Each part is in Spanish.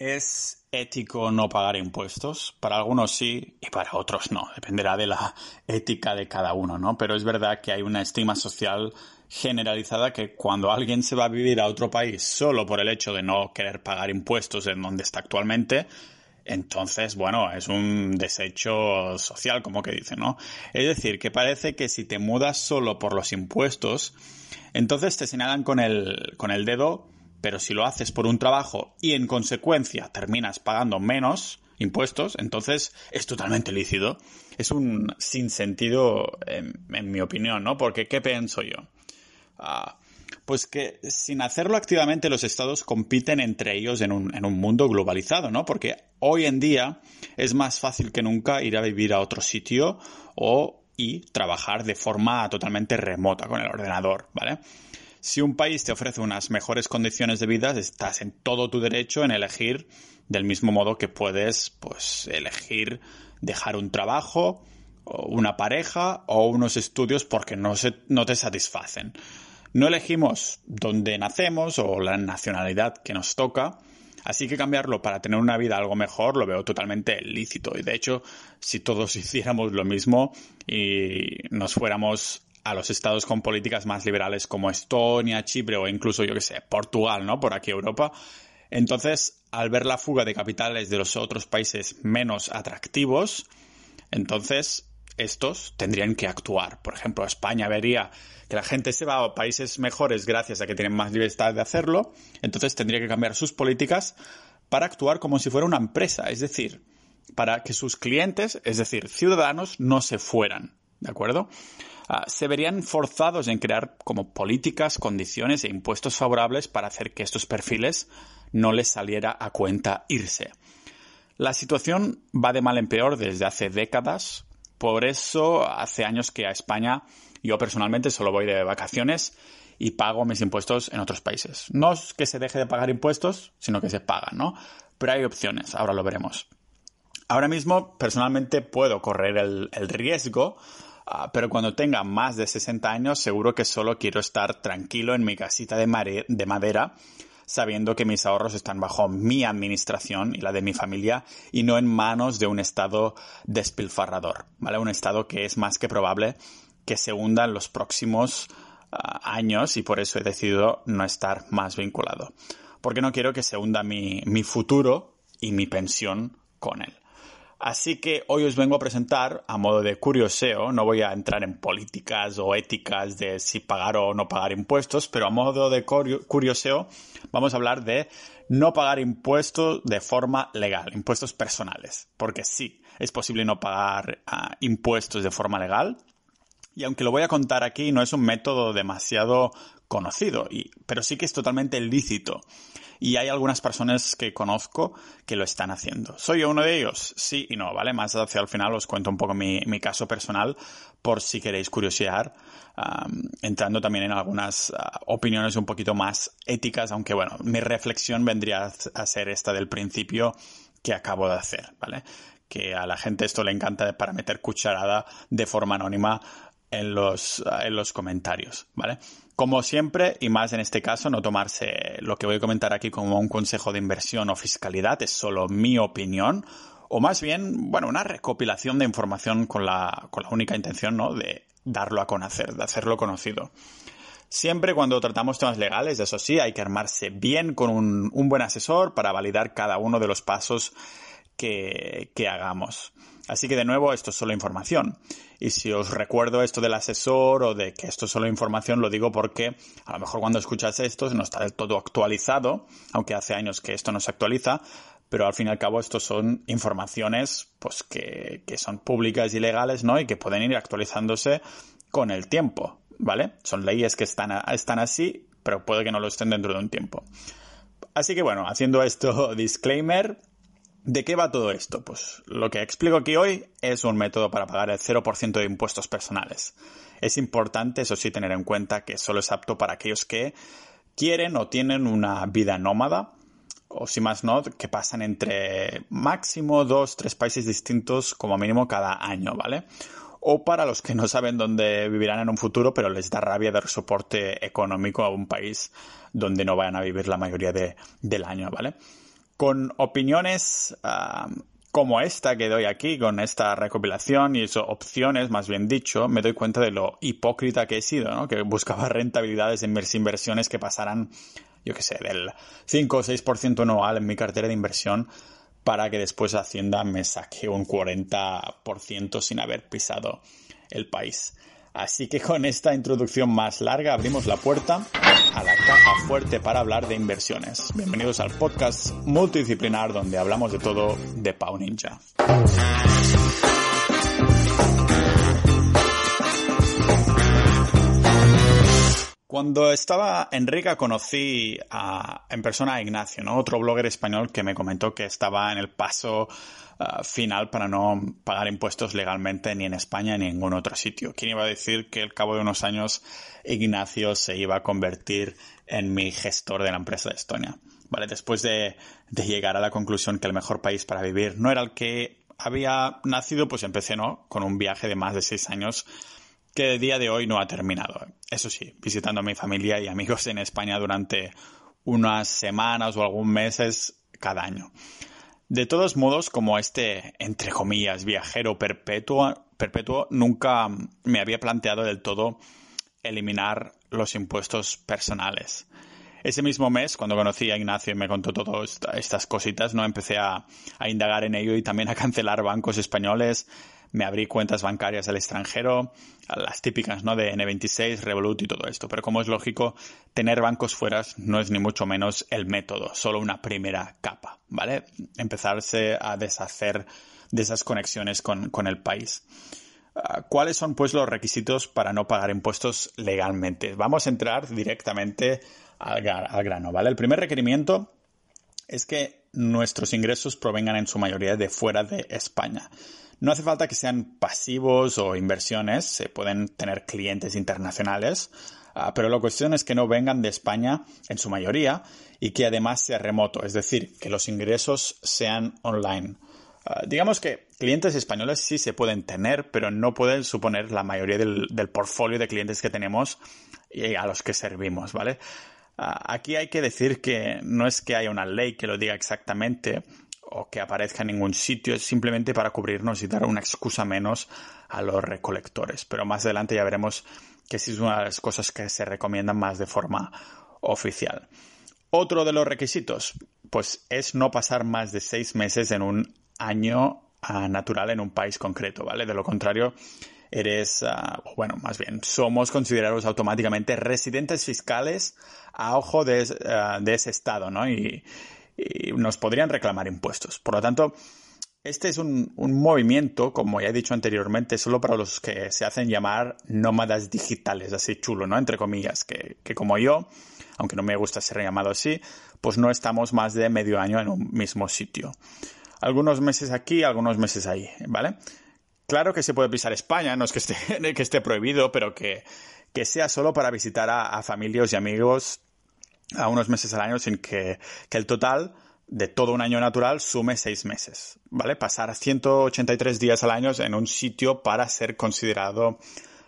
¿Es ético no pagar impuestos? Para algunos sí y para otros no. Dependerá de la ética de cada uno, ¿no? Pero es verdad que hay una estima social generalizada que cuando alguien se va a vivir a otro país solo por el hecho de no querer pagar impuestos en donde está actualmente, entonces, bueno, es un desecho social, como que dicen, ¿no? Es decir, que parece que si te mudas solo por los impuestos, entonces te señalan con el, con el dedo pero si lo haces por un trabajo y en consecuencia terminas pagando menos impuestos, entonces es totalmente lícito. Es un sinsentido, en, en mi opinión, ¿no? Porque, ¿qué pienso yo? Ah, pues que sin hacerlo activamente los estados compiten entre ellos en un, en un, mundo globalizado, ¿no? Porque hoy en día es más fácil que nunca ir a vivir a otro sitio o y trabajar de forma totalmente remota con el ordenador, ¿vale? Si un país te ofrece unas mejores condiciones de vida, estás en todo tu derecho en elegir del mismo modo que puedes, pues, elegir dejar un trabajo, una pareja o unos estudios porque no, se, no te satisfacen. No elegimos dónde nacemos o la nacionalidad que nos toca, así que cambiarlo para tener una vida algo mejor lo veo totalmente lícito. Y de hecho, si todos hiciéramos lo mismo y nos fuéramos a los estados con políticas más liberales como Estonia, Chipre o incluso, yo que sé, Portugal, ¿no? Por aquí Europa. Entonces, al ver la fuga de capitales de los otros países menos atractivos, entonces estos tendrían que actuar. Por ejemplo, España vería que la gente se va a países mejores gracias a que tienen más libertad de hacerlo, entonces tendría que cambiar sus políticas para actuar como si fuera una empresa, es decir, para que sus clientes, es decir, ciudadanos, no se fueran. ¿De acuerdo? Ah, se verían forzados en crear como políticas, condiciones e impuestos favorables para hacer que estos perfiles no les saliera a cuenta irse. La situación va de mal en peor desde hace décadas, por eso hace años que a España yo personalmente solo voy de vacaciones y pago mis impuestos en otros países. No es que se deje de pagar impuestos, sino que se pagan, ¿no? Pero hay opciones, ahora lo veremos. Ahora mismo, personalmente, puedo correr el, el riesgo Ah, pero cuando tenga más de 60 años seguro que solo quiero estar tranquilo en mi casita de, madera sabiendo que mis ahorros están bajo mi administración y la de mi familia y no en manos de un Estado despilfarrador, ¿vale? Un Estado que es más que probable que se hunda en los próximos ah, años y por eso he decidido no estar más vinculado. Porque no quiero que se hunda mi futuro y mi pensión con él. Así que hoy os vengo a presentar a modo de curioseo, no voy a entrar en políticas o éticas de si pagar o no pagar impuestos, pero a modo de curioseo vamos a hablar de no pagar impuestos de forma legal, impuestos personales, porque sí, es posible no pagar uh, impuestos de forma legal, y aunque lo voy a contar aquí, no es un método demasiado conocido, pero sí que es totalmente lícito y hay algunas personas que conozco que lo están haciendo. ¿Soy yo uno de ellos? Sí y no, ¿vale? Más hacia el final os cuento un poco mi, caso personal por si queréis curiosear, entrando también en algunas ah, opiniones un poquito más éticas, aunque bueno, mi reflexión vendría a ser esta del principio que acabo de hacer, ¿vale? Que a la gente esto le encanta para meter cucharada de forma anónima en los, en los comentarios, ¿vale? Como siempre, y más en este caso, no tomarse lo que voy a comentar aquí como un consejo de inversión o fiscalidad, es solo mi opinión, o más bien, bueno, una recopilación de información con la, única intención, ¿no?, de darlo a conocer, de hacerlo conocido. Siempre cuando tratamos temas legales, eso sí, hay que armarse bien con un, buen asesor para validar cada uno de los pasos que hagamos. Así que de nuevo, esto es solo información. Y si os recuerdo esto del asesor o de que esto es solo información, lo digo porque a lo mejor cuando escuchas esto no está del todo actualizado, aunque hace años que esto no se actualiza, pero al fin y al cabo esto son informaciones pues que, que son públicas y legales, ¿no? Y que pueden ir actualizándose con el tiempo, ¿vale? Son leyes que están, están así, pero puede que no lo estén dentro de un tiempo. Así que bueno, haciendo esto disclaimer, ¿De qué va todo esto? Pues lo que explico aquí hoy es un método para pagar el 0% de impuestos personales. Es importante, eso sí, tener en cuenta que solo es apto para aquellos que quieren o tienen una vida nómada, o si más no, que pasan entre máximo dos, tres países distintos como mínimo cada año, ¿vale? O para los que no saben dónde vivirán en un futuro, pero les da rabia dar soporte económico a un país donde no vayan a vivir la mayoría de, del año, ¿vale? Con opiniones como esta que doy aquí, con esta recopilación y eso, opciones, más bien dicho, me doy cuenta de lo hipócrita que he sido, ¿no? Que buscaba rentabilidades en mis inversiones que pasaran, yo qué sé, del 5 o 6% anual en mi cartera de inversión para que después Hacienda me saque un 40% sin haber pisado el país. Así que con esta introducción más larga abrimos la puerta a la caja fuerte para hablar de inversiones. Bienvenidos al podcast multidisciplinar donde hablamos de todo de Pau Ninja. Cuando estaba en Riga conocí en persona a Ignacio, ¿no? otro blogger español que me comentó que estaba en el paso uh, final para no pagar impuestos legalmente ni en España ni en ningún otro sitio. ¿Quién iba a decir que al cabo de unos años Ignacio se iba a convertir en mi gestor de la empresa de Estonia? Vale, después de, de llegar a la conclusión que el mejor país para vivir no era el que había nacido, pues empecé, ¿no? Con un viaje de más de seis años que el día de hoy no ha terminado. Eso sí, visitando a mi familia y amigos en España durante unas semanas o algún meses cada año. De todos modos, como este, entre comillas, viajero perpetuo, perpetuo, nunca me había planteado del todo eliminar los impuestos personales. Ese mismo mes, cuando conocí a Ignacio y me contó todas estas cositas, no empecé a, a indagar en ello y también a cancelar bancos españoles, me abrí cuentas bancarias al extranjero, las típicas, ¿no? De N26, Revolut y todo esto. Pero como es lógico, tener bancos fuera no es ni mucho menos el método, solo una primera capa, ¿vale? Empezarse a deshacer de esas conexiones con, el país. Ah, ¿Cuáles son, pues, los requisitos para no pagar impuestos legalmente? Vamos a entrar directamente al, al grano, ¿vale? El primer requerimiento es que nuestros ingresos provengan en su mayoría de fuera de España. No hace falta que sean pasivos o inversiones, se pueden tener clientes internacionales, ah, pero la cuestión es que no vengan de España en su mayoría y que además sea remoto, es decir, que los ingresos sean online. Ah, digamos que clientes españoles sí se pueden tener, pero no pueden suponer la mayoría del, del portfolio de clientes que tenemos y a los que servimos, ¿vale? Ah, aquí hay que decir que no es que haya una ley que lo diga exactamente, o que aparezca en ningún sitio, es simplemente para cubrirnos y dar una excusa menos a los recolectores. Pero más adelante ya veremos que sí es una de las cosas que se recomiendan más de forma oficial. Otro de los requisitos, pues es no pasar más de seis meses en un año ah, natural en un país concreto, ¿vale? De lo contrario, eres, ah, bueno, más bien, somos considerados automáticamente residentes fiscales a ojo de, ah, de ese estado, ¿no? Y, y nos podrían reclamar impuestos. Por lo tanto, este es un, movimiento, como ya he dicho anteriormente, solo para los que se hacen llamar nómadas digitales, así chulo, ¿no? Entre comillas, que, como yo, aunque no me gusta ser llamado así, pues no estamos más de medio año en un mismo sitio. Algunos meses aquí, algunos meses ahí, ¿vale? Claro que se puede pisar España, no es que esté, que esté prohibido, pero que, que sea solo para visitar a, a familias y amigos a unos meses al año sin que, el total de todo un año natural sume seis meses, ¿vale? Pasar 183 días al año en un sitio para ser considerado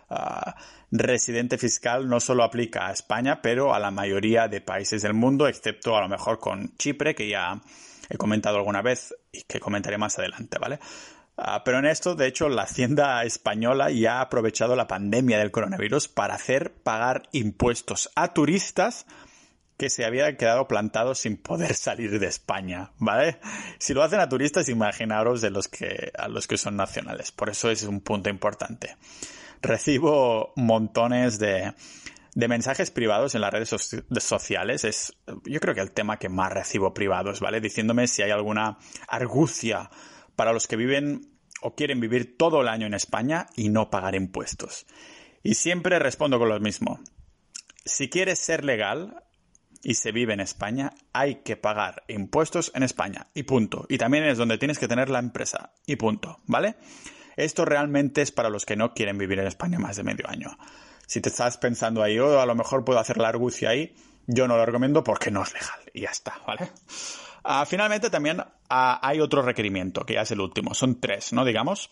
ah, residente fiscal no solo aplica a España, pero a la mayoría de países del mundo, excepto a lo mejor con Chipre, que ya he comentado alguna vez y que comentaré más adelante, ¿vale? Ah, pero en esto, de hecho, la Hacienda española ya ha aprovechado la pandemia del coronavirus para hacer pagar impuestos a turistas que se habían quedado plantados sin poder salir de España, ¿vale? Si lo hacen a turistas, imaginaros de los que, a los que son nacionales. Por eso es un punto importante. Recibo montones de, de mensajes privados en las redes sociales. Es, yo creo que el tema que más recibo privados, ¿vale? Diciéndome si hay alguna argucia para los que viven o quieren vivir todo el año en España y no pagar impuestos. Y siempre respondo con lo mismo. Si quieres ser legal, y se vive en España, hay que pagar impuestos en España y punto. Y también es donde tienes que tener la empresa y punto, ¿vale? Esto realmente es para los que no quieren vivir en España más de medio año. Si te estás pensando ahí, oh, a lo mejor puedo hacer la argucia ahí, yo no lo recomiendo porque no es legal. Y ya está, ¿vale? Ah, finalmente también ah, hay otro requerimiento, que ya es el último. Son tres, ¿no? Digamos,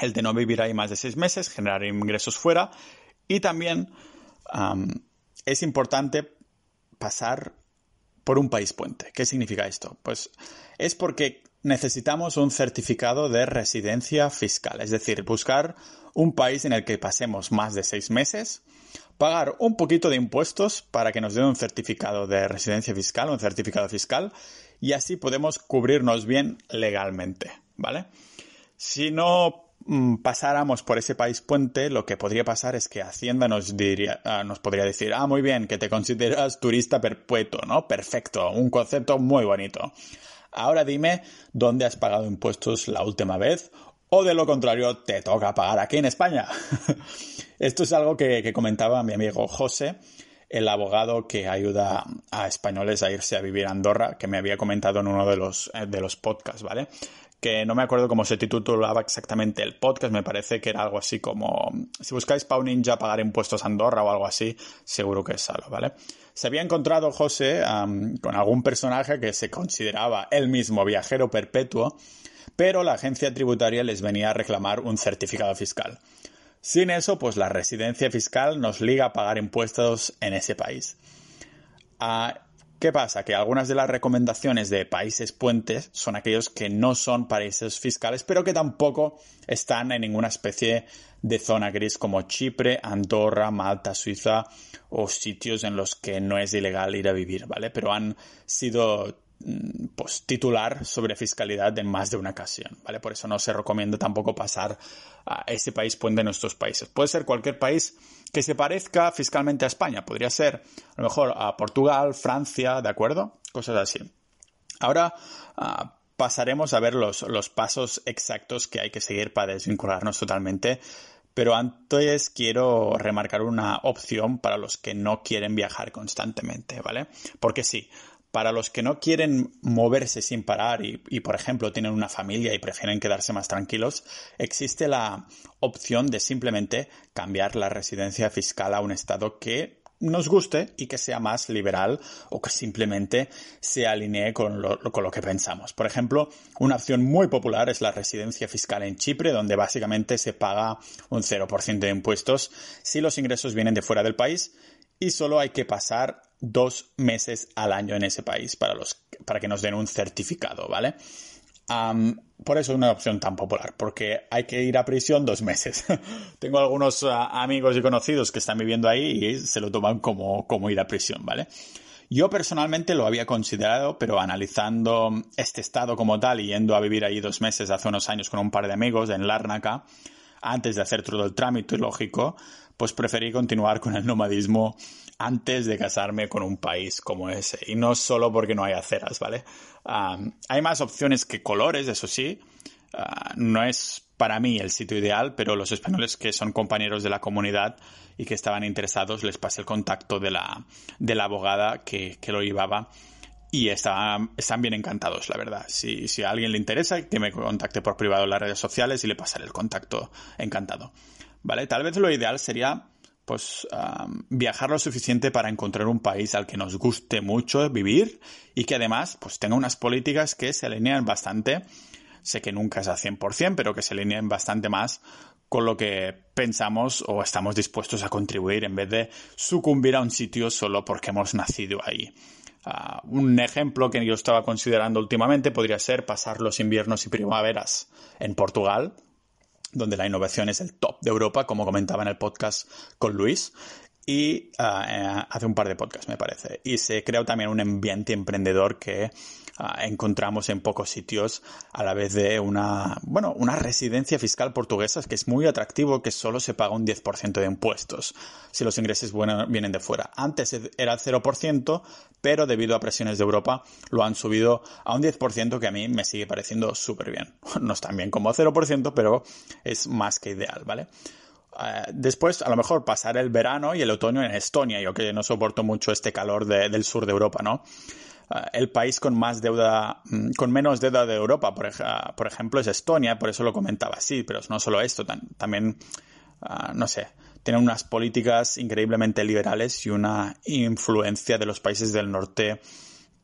el de no vivir ahí más de seis meses, generar ingresos fuera y también es importante pasar por un país puente. ¿Qué significa esto? Pues es porque necesitamos un certificado de residencia fiscal, es decir, buscar un país en el que pasemos más de seis meses, pagar un poquito de impuestos para que nos den un certificado de residencia fiscal, un certificado fiscal, y así podemos cubrirnos bien legalmente, ¿vale? Si no pasáramos por ese país puente, lo que podría pasar es que Hacienda nos diría, ah, nos podría decir, ah, muy bien, que te consideras turista perpetuo, ¿no? Perfecto, un concepto muy bonito. Ahora dime dónde has pagado impuestos la última vez o de lo contrario te toca pagar aquí en España. Esto es algo que, comentaba mi amigo José, el abogado que ayuda a españoles a irse a vivir a Andorra, que me había comentado en uno de los, eh, de los podcasts, ¿vale? Que no me acuerdo cómo se titulaba exactamente el podcast, me parece que era algo así como, si buscáis Pau Ninja pagar impuestos a Andorra o algo así, seguro que es algo, ¿vale? Se había encontrado José con algún personaje que se consideraba el mismo viajero perpetuo, pero la agencia tributaria les venía a reclamar un certificado fiscal. Sin eso, pues la residencia fiscal nos liga a pagar impuestos en ese país. Ah, ¿Qué pasa? Que algunas de las recomendaciones de países puentes son aquellos que no son países fiscales, pero que tampoco están en ninguna especie de zona gris como Chipre, Andorra, Malta, Suiza o sitios en los que no es ilegal ir a vivir, ¿vale? Pero han sido pues, titular sobre fiscalidad en más de una ocasión, ¿vale? Por eso no se recomienda tampoco pasar a ese país puente en nuestros países. Puede ser cualquier país que se parezca fiscalmente a España. Podría ser, a lo mejor, a Portugal, Francia, ¿de acuerdo? Cosas así. Ahora ah, pasaremos a ver los, los pasos exactos que hay que seguir para desvincularnos totalmente pero antes quiero remarcar una opción para los que no quieren viajar constantemente, ¿vale? Porque sí, para los que no quieren moverse sin parar y, por ejemplo, tienen una familia y prefieren quedarse más tranquilos, existe la opción de simplemente cambiar la residencia fiscal a un estado que nos guste y que sea más liberal o que simplemente se alinee con lo, con lo, que pensamos. Por ejemplo, una opción muy popular es la residencia fiscal en Chipre, donde básicamente se paga un 0% de impuestos si los ingresos vienen de fuera del país y solo hay que pasar dos meses al año en ese país para, los, para que nos den un certificado, ¿vale? por eso es una opción tan popular, porque hay que ir a prisión dos meses. Tengo algunos ah, amigos y conocidos que están viviendo ahí y se lo toman como, como ir a prisión, ¿vale? Yo personalmente lo había considerado, pero analizando este estado como tal y yendo a vivir ahí dos meses hace unos años con un par de amigos en Lárnaca, antes de hacer todo el trámite lógico, pues preferí continuar con el nomadismo antes de casarme con un país como ese. Y no solo porque no hay aceras, ¿vale? hay más opciones que colores, eso sí. Ah, no es para mí el sitio ideal, pero los españoles que son compañeros de la comunidad y que estaban interesados les pasé el contacto de la, de abogada que, que lo llevaba y están bien encantados, la verdad. Si, si, a alguien le interesa, que me contacte por privado en las redes sociales y le pasaré el contacto encantado. ¿Vale? Tal vez lo ideal sería pues viajar lo suficiente para encontrar un país al que nos guste mucho vivir y que además pues tenga unas políticas que se alinean bastante, sé que nunca es al 100%, pero que se alinean bastante más con lo que pensamos o estamos dispuestos a contribuir en vez de sucumbir a un sitio solo porque hemos nacido ahí. Ah, un ejemplo que yo estaba considerando últimamente podría ser pasar los inviernos y primaveras en Portugal, donde la innovación es el top de Europa, como comentaba en el podcast con Luis, y eh, hace un par de podcasts, me parece. Y se crea también un ambiente emprendedor que Ah, encontramos en pocos sitios a la vez de una, bueno, una residencia fiscal portuguesa que es muy atractivo, que solo se paga un 10% de impuestos si los ingresos vienen de fuera. Antes era el 0%, pero debido a presiones de Europa lo han subido a un 10% que a mí me sigue pareciendo súper bien. No es tan bien como 0%, pero es más que ideal, ¿vale? Ah, después, a lo mejor pasar el verano y el otoño en Estonia, yo que no soporto mucho este calor del sur de Europa, ¿no? Ah, el país con más deuda, mm, con menos deuda de Europa, por, por ejemplo, es Estonia, por eso lo comentaba así, pero no solo esto, también, ah, no sé, tienen unas políticas increíblemente liberales y una influencia de los países del norte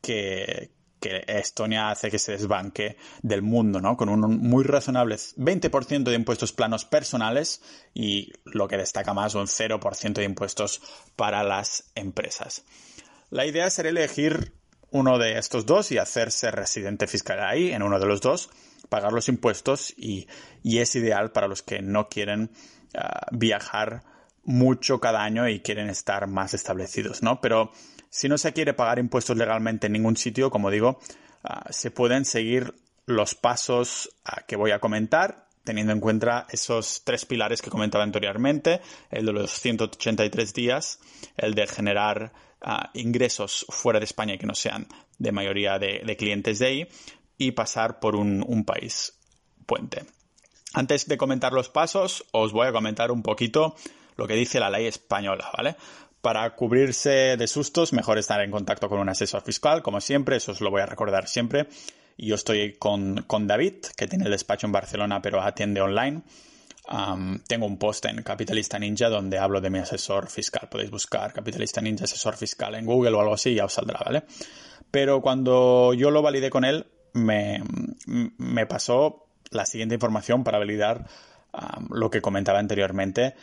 que, que Estonia hace que se desbanque del mundo, ¿no? Con un muy razonable 20% de impuestos planos personales y lo que destaca más, un 0% de impuestos para las empresas. La idea sería elegir uno de estos dos y hacerse residente fiscal ahí, en uno de los dos, pagar los impuestos y, es ideal para los que no quieren ah, viajar mucho cada año y quieren estar más establecidos, ¿no? Pero si no se quiere pagar impuestos legalmente en ningún sitio, como digo, ah, se pueden seguir los pasos ah, que voy a comentar teniendo en cuenta esos tres pilares que comentaba anteriormente, el de los 183 días, el de generar ah, ingresos fuera de España que no sean de mayoría de, clientes de ahí, y pasar por un, un país puente. Antes de comentar los pasos, os voy a comentar un poquito lo que dice la ley española, ¿vale? Para cubrirse de sustos, mejor estar en contacto con un asesor fiscal, como siempre, eso os lo voy a recordar siempre. Yo estoy con, David, que tiene el despacho en Barcelona, pero atiende online. tengo un post en Capitalista Ninja donde hablo de mi asesor fiscal. Podéis buscar Capitalista Ninja asesor fiscal en Google o algo así y ya os saldrá, ¿vale? Pero cuando yo lo validé con él, me, pasó la siguiente información para validar lo que comentaba anteriormente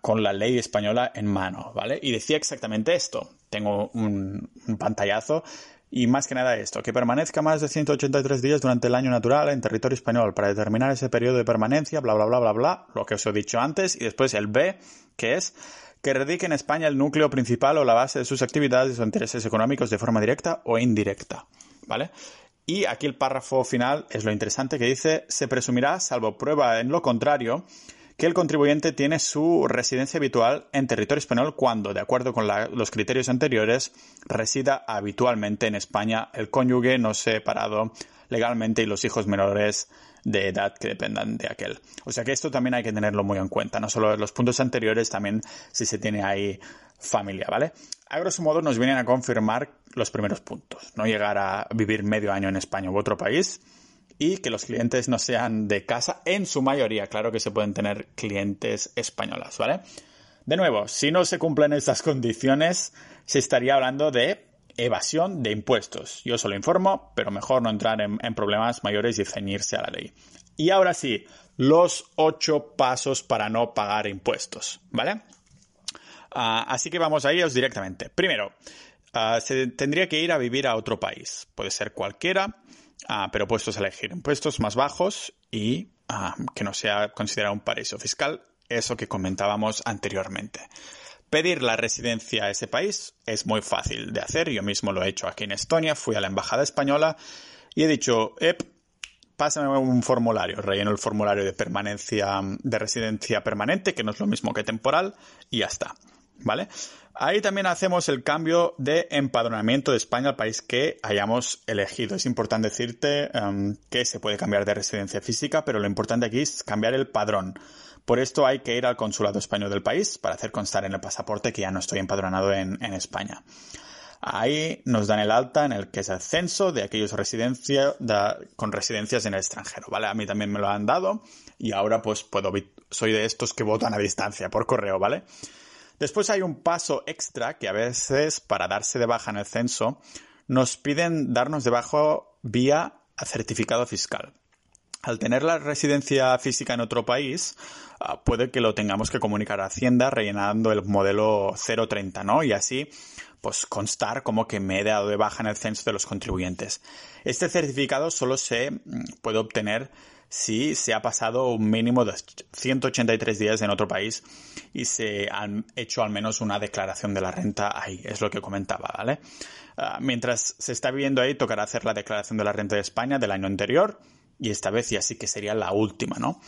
con la ley española en mano, ¿vale? Y decía exactamente esto. Tengo un pantallazo y más que nada esto, que permanezca más de 183 días durante el año natural en territorio español para determinar ese periodo de permanencia, bla, bla, bla, bla, bla, lo que os he dicho antes, y después el B, que es que radique en España el núcleo principal o la base de sus actividades o intereses económicos de forma directa o indirecta, ¿vale? Y aquí el párrafo final es lo interesante que dice, se presumirá, salvo prueba en lo contrario, que el contribuyente tiene su residencia habitual en territorio español cuando, de acuerdo con los criterios anteriores, resida habitualmente en España el cónyuge no separado legalmente y los hijos menores de edad que dependan de aquel. O sea que esto también hay que tenerlo muy en cuenta, no solo los puntos anteriores, también si se tiene ahí familia, ¿vale? A grosso modo nos vienen a confirmar los primeros puntos, no llegar a vivir medio año en España u otro país, y que los clientes no sean de casa en su mayoría. Claro que se pueden tener clientes españolas, ¿vale? De nuevo, si no se cumplen estas condiciones, se estaría hablando de evasión de impuestos. Yo solo informo, pero mejor no entrar en, problemas mayores y ceñirse a la ley. Y ahora sí, los ocho pasos para no pagar impuestos, ¿vale? Ah, así que vamos a ellos directamente. Primero, ah, se tendría que ir a vivir a otro país. Puede ser cualquiera. Ah, pero puestos a elegir impuestos más bajos y ah, que no sea considerado un paraíso fiscal, eso que comentábamos anteriormente. Pedir la residencia a ese país es muy fácil de hacer, yo mismo lo he hecho aquí en Estonia, fui a la embajada española y he dicho, Ep, pásame un formulario, relleno el formulario de permanencia, de residencia permanente, que no es lo mismo que temporal, y ya está. ¿Vale? Ahí también hacemos el cambio de empadronamiento de España al país que hayamos elegido. Es importante decirte em, que se puede cambiar de residencia física, pero lo importante aquí es cambiar el padrón. Por esto hay que ir al consulado español del país para hacer constar en el pasaporte que ya no estoy empadronado en, España. Ahí nos dan el alta en el que es el censo de aquellos residencia, con residencias en el extranjero, ¿vale? A mí también me lo han dado y ahora pues puedo, soy de estos que votan a distancia por correo, ¿vale? Después hay un paso extra que a veces para darse de baja en el censo nos piden darnos de baja vía certificado fiscal. Al tener la residencia física en otro país, ah, puede que lo tengamos que comunicar a Hacienda rellenando el modelo 030, ¿no? Y así, pues constar como que me he dado de baja en el censo de los contribuyentes. Este certificado solo se mm, puede obtener si se ha pasado un mínimo de 183 días en otro país y se han hecho al menos una declaración de la renta ahí, es lo que comentaba, ¿vale? Ah, mientras se está viviendo ahí, tocará hacer la declaración de la renta de España del año anterior y esta vez ya sí que sería la última, ¿no?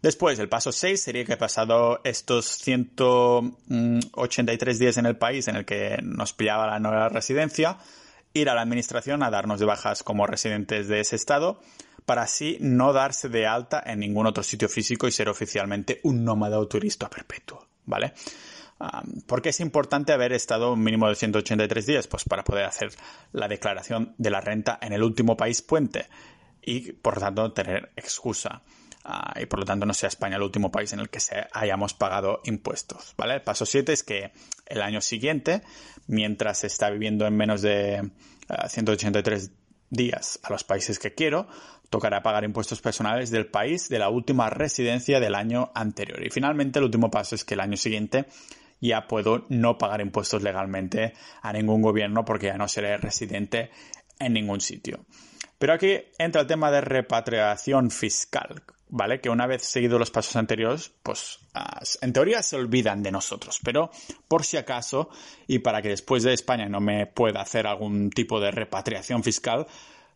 Después, el paso 6 sería que pasado estos 183 días en el país en el que nos pillaba la nueva residencia, ir a la administración a darnos de bajas como residentes de ese estado para así no darse de alta en ningún otro sitio físico y ser oficialmente un nómada o turista perpetuo, ¿vale? ¿Por qué es importante haber estado un mínimo de 183 días? Pues para poder hacer la declaración de la renta en el último país puente y por lo tanto tener excusa. Ah, y por lo tanto no sea España el último país en el que se hayamos pagado impuestos. ¿vale? El paso 7 es que el año siguiente, mientras se está viviendo en menos de 183 ah, días a los países que quiero, tocará pagar impuestos personales del país de la última residencia del año anterior. Y finalmente el último paso es que el año siguiente ya puedo no pagar impuestos legalmente a ningún gobierno porque ya no seré residente en ningún sitio. Pero aquí entra el tema de repatriación fiscal, ¿vale? Que una vez seguido los pasos anteriores, pues en teoría se olvidan de nosotros, pero por si acaso, y para que después de España no me pueda hacer algún tipo de repatriación fiscal,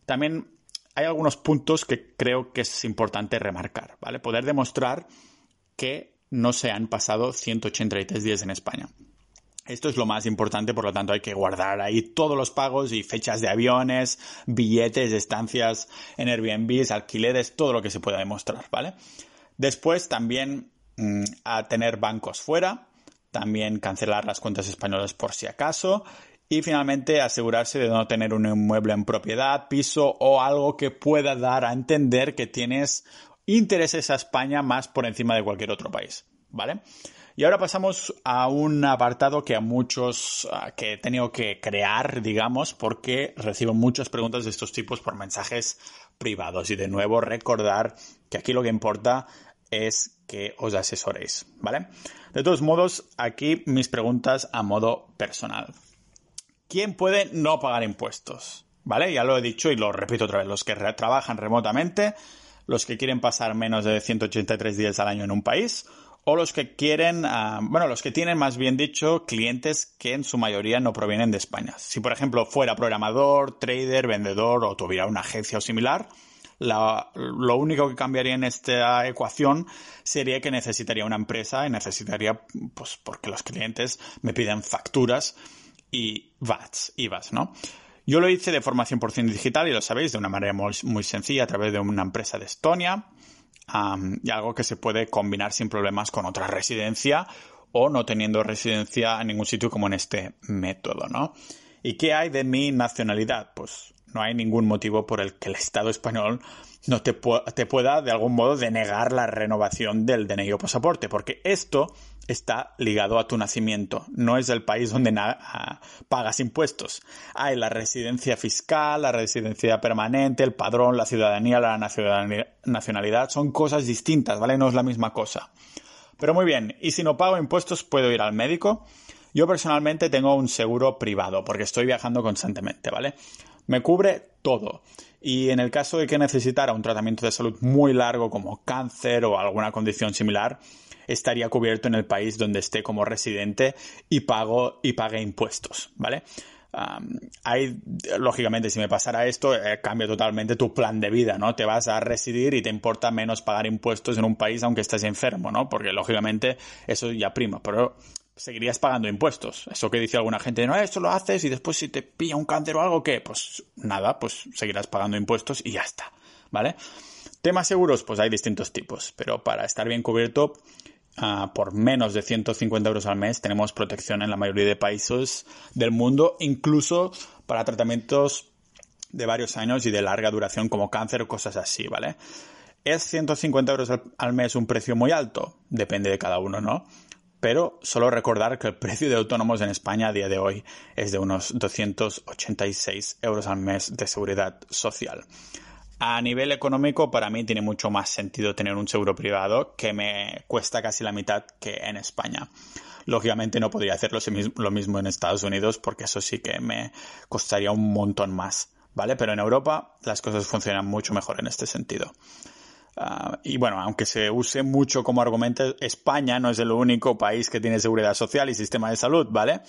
también hay algunos puntos que creo que es importante remarcar, ¿vale? Poder demostrar que no se han pasado 183 días en España. Esto es lo más importante, por lo tanto hay que guardar ahí todos los pagos y fechas de aviones, billetes, estancias en Airbnb, alquileres, todo lo que se pueda demostrar, ¿vale? Después también mm, a tener bancos fuera, también cancelar las cuentas españolas por si acaso y finalmente asegurarse de no tener un inmueble en propiedad, piso o algo que pueda dar a entender que tienes intereses a España más por encima de cualquier otro país, ¿vale? Y ahora pasamos a un apartado que a muchos que he tenido que crear, digamos, porque recibo muchas preguntas de estos tipos por mensajes privados. Y de nuevo recordar que aquí lo que importa es que os asesoréis, ¿vale? De todos modos, aquí mis preguntas a modo personal. ¿Quién puede no pagar impuestos? ¿Vale? Ya lo he dicho y lo repito otra vez. Los que trabajan remotamente, los que quieren pasar menos de 183 días al año en un país, o los que quieren, ah, bueno, los que tienen más bien dicho clientes que en su mayoría no provienen de España. Si por ejemplo fuera programador, trader, vendedor o tuviera una agencia o similar, lo único que cambiaría en esta ecuación sería que necesitaría una empresa y necesitaría, pues porque los clientes me piden facturas y VATs, IVAs, ¿no? Yo lo hice de forma 100% digital y lo sabéis, de una manera muy sencilla a través de una empresa de Estonia y algo que se puede combinar sin problemas con otra residencia o no teniendo residencia en ningún sitio como en este método, ¿no? ¿Y qué hay de mi nacionalidad? Pues no hay ningún motivo por el que el Estado español no te, te pueda de algún modo denegar la renovación del DNI o pasaporte, porque esto está ligado a tu nacimiento, no es el país donde pagas impuestos. Hay la residencia fiscal, la residencia permanente, el padrón, la ciudadanía, la nacionalidad, son cosas distintas, ¿vale? No es la misma cosa. Pero muy bien, ¿y si no pago impuestos puedo ir al médico? Yo personalmente tengo un seguro privado porque estoy viajando constantemente, ¿vale? Me cubre todo. Y en el caso de que necesitara un tratamiento de salud muy largo como cáncer o alguna condición similar, estaría cubierto en el país donde esté como residente y pago y pague impuestos, ¿vale? hay, lógicamente, si me pasara esto, eh, cambia totalmente tu plan de vida, ¿no? Te vas a residir y te importa menos pagar impuestos en un país aunque estés enfermo, ¿no? Porque, lógicamente, eso ya prima. Pero seguirías pagando impuestos. Eso que dice alguna gente, no, esto lo haces y después si te pilla un cáncer o algo, ¿qué? Pues nada, pues seguirás pagando impuestos y ya está, ¿vale? Temas seguros, pues hay distintos tipos, pero para estar bien cubierto, ah, por menos de 150 euros al mes tenemos protección en la mayoría de países del mundo, incluso para tratamientos de varios años y de larga duración como cáncer o cosas así, ¿vale? ¿Es 150 euros al mes un precio muy alto? Depende de cada uno, ¿no? Pero solo recordar que el precio de autónomos en España a día de hoy es de unos 286 euros al mes de seguridad social. A nivel económico, para mí tiene mucho más sentido tener un seguro privado que me cuesta casi la mitad que en España. Lógicamente no podría hacerlo lo mismo en Estados Unidos porque eso sí que me costaría un montón más, ¿vale? Pero en Europa las cosas funcionan mucho mejor en este sentido. Ah, y bueno, aunque se use mucho como argumento, España no es el único país que tiene seguridad social y sistema de salud, ¿vale?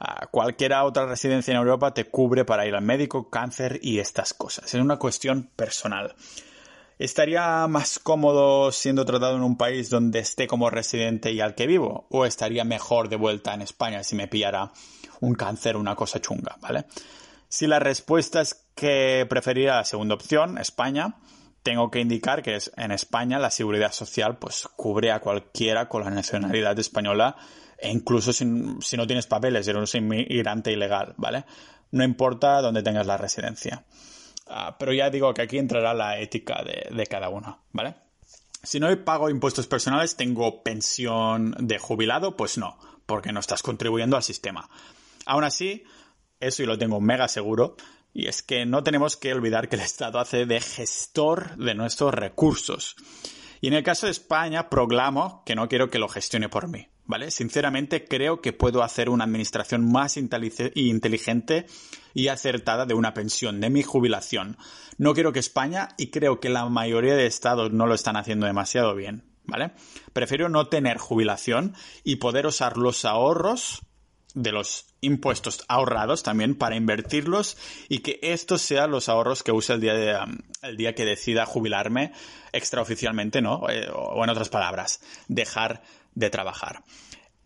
Uh, cualquier otra residencia en Europa te cubre para ir al médico, cáncer y estas cosas. Es una cuestión personal. ¿Estaría más cómodo siendo tratado en un país donde esté como residente y al que vivo? ¿O estaría mejor de vuelta en España si me pillara un cáncer una cosa chunga, ¿vale? Si la respuesta es que preferiría la segunda opción, España, tengo que indicar que es, en España la seguridad social pues cubre a cualquiera con la nacionalidad española e incluso si, no tienes papeles, eres inmigrante ilegal, ¿vale? No importa dónde tengas la residencia. Ah, pero ya digo que aquí entrará la ética de, de cada uno, ¿vale? Si no pago impuestos personales, ¿tengo pensión de jubilado? Pues no, porque no estás contribuyendo al sistema. Aún así, eso y lo tengo mega seguro, y es que no tenemos que olvidar que el Estado hace de gestor de nuestros recursos. Y en el caso de España, proclamo que no quiero que lo gestione por mí, ¿vale? Sinceramente creo que puedo hacer una administración más inteligente y acertada de una pensión, de mi jubilación. No quiero que España, y creo que la mayoría de estados no lo están haciendo demasiado bien, ¿vale? Prefiero no tener jubilación y poder usar los ahorros de los impuestos ahorrados también para invertirlos y que estos sean los ahorros que use el día, um, el día que decida jubilarme extraoficialmente, ¿no? Eh, o en otras palabras, dejar de trabajar.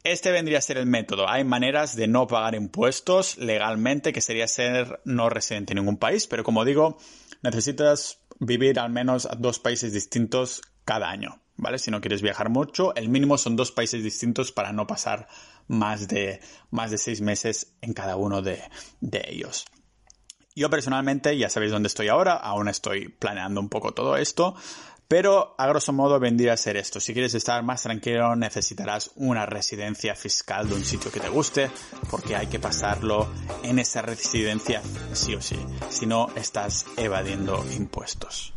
Este vendría a ser el método. Hay maneras de no pagar impuestos legalmente, que sería ser no residente en ningún país, pero como digo, necesitas vivir al menos a dos países distintos cada año, ¿vale? Si no quieres viajar mucho, el mínimo son dos países distintos para no pasar más de, más de seis meses en cada uno de, de ellos. Yo personalmente, ya sabéis dónde estoy ahora, aún estoy planeando un poco todo esto, pero a grosso modo vendría a ser esto. Si quieres estar más tranquilo necesitarás una residencia fiscal de un sitio que te guste porque hay que pasarlo en esa residencia sí o sí. Si no, estás evadiendo impuestos.